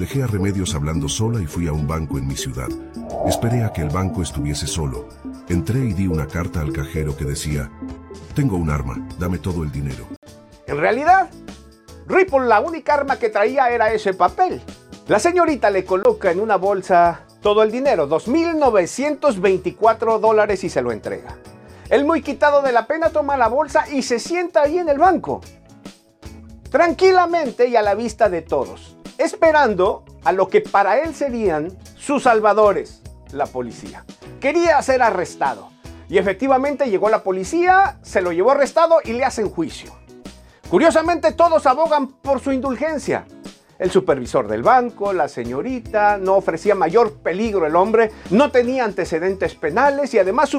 Dejé a Remedios hablando sola y fui a un banco en mi ciudad. Esperé a que el banco estuviese solo. Entré y di una carta al cajero que decía, tengo un arma, dame todo el dinero. En realidad, Ripple la única arma que traía era ese papel. La señorita le coloca en una bolsa todo el dinero, 2.924 dólares y se lo entrega. El muy quitado de la pena toma la bolsa y se sienta ahí en el banco. Tranquilamente y a la vista de todos esperando a lo que para él serían sus salvadores, la policía. Quería ser arrestado. Y efectivamente llegó la policía, se lo llevó arrestado y le hacen juicio. Curiosamente todos abogan por su indulgencia. El supervisor del banco, la señorita, no ofrecía mayor peligro el hombre, no tenía antecedentes penales y además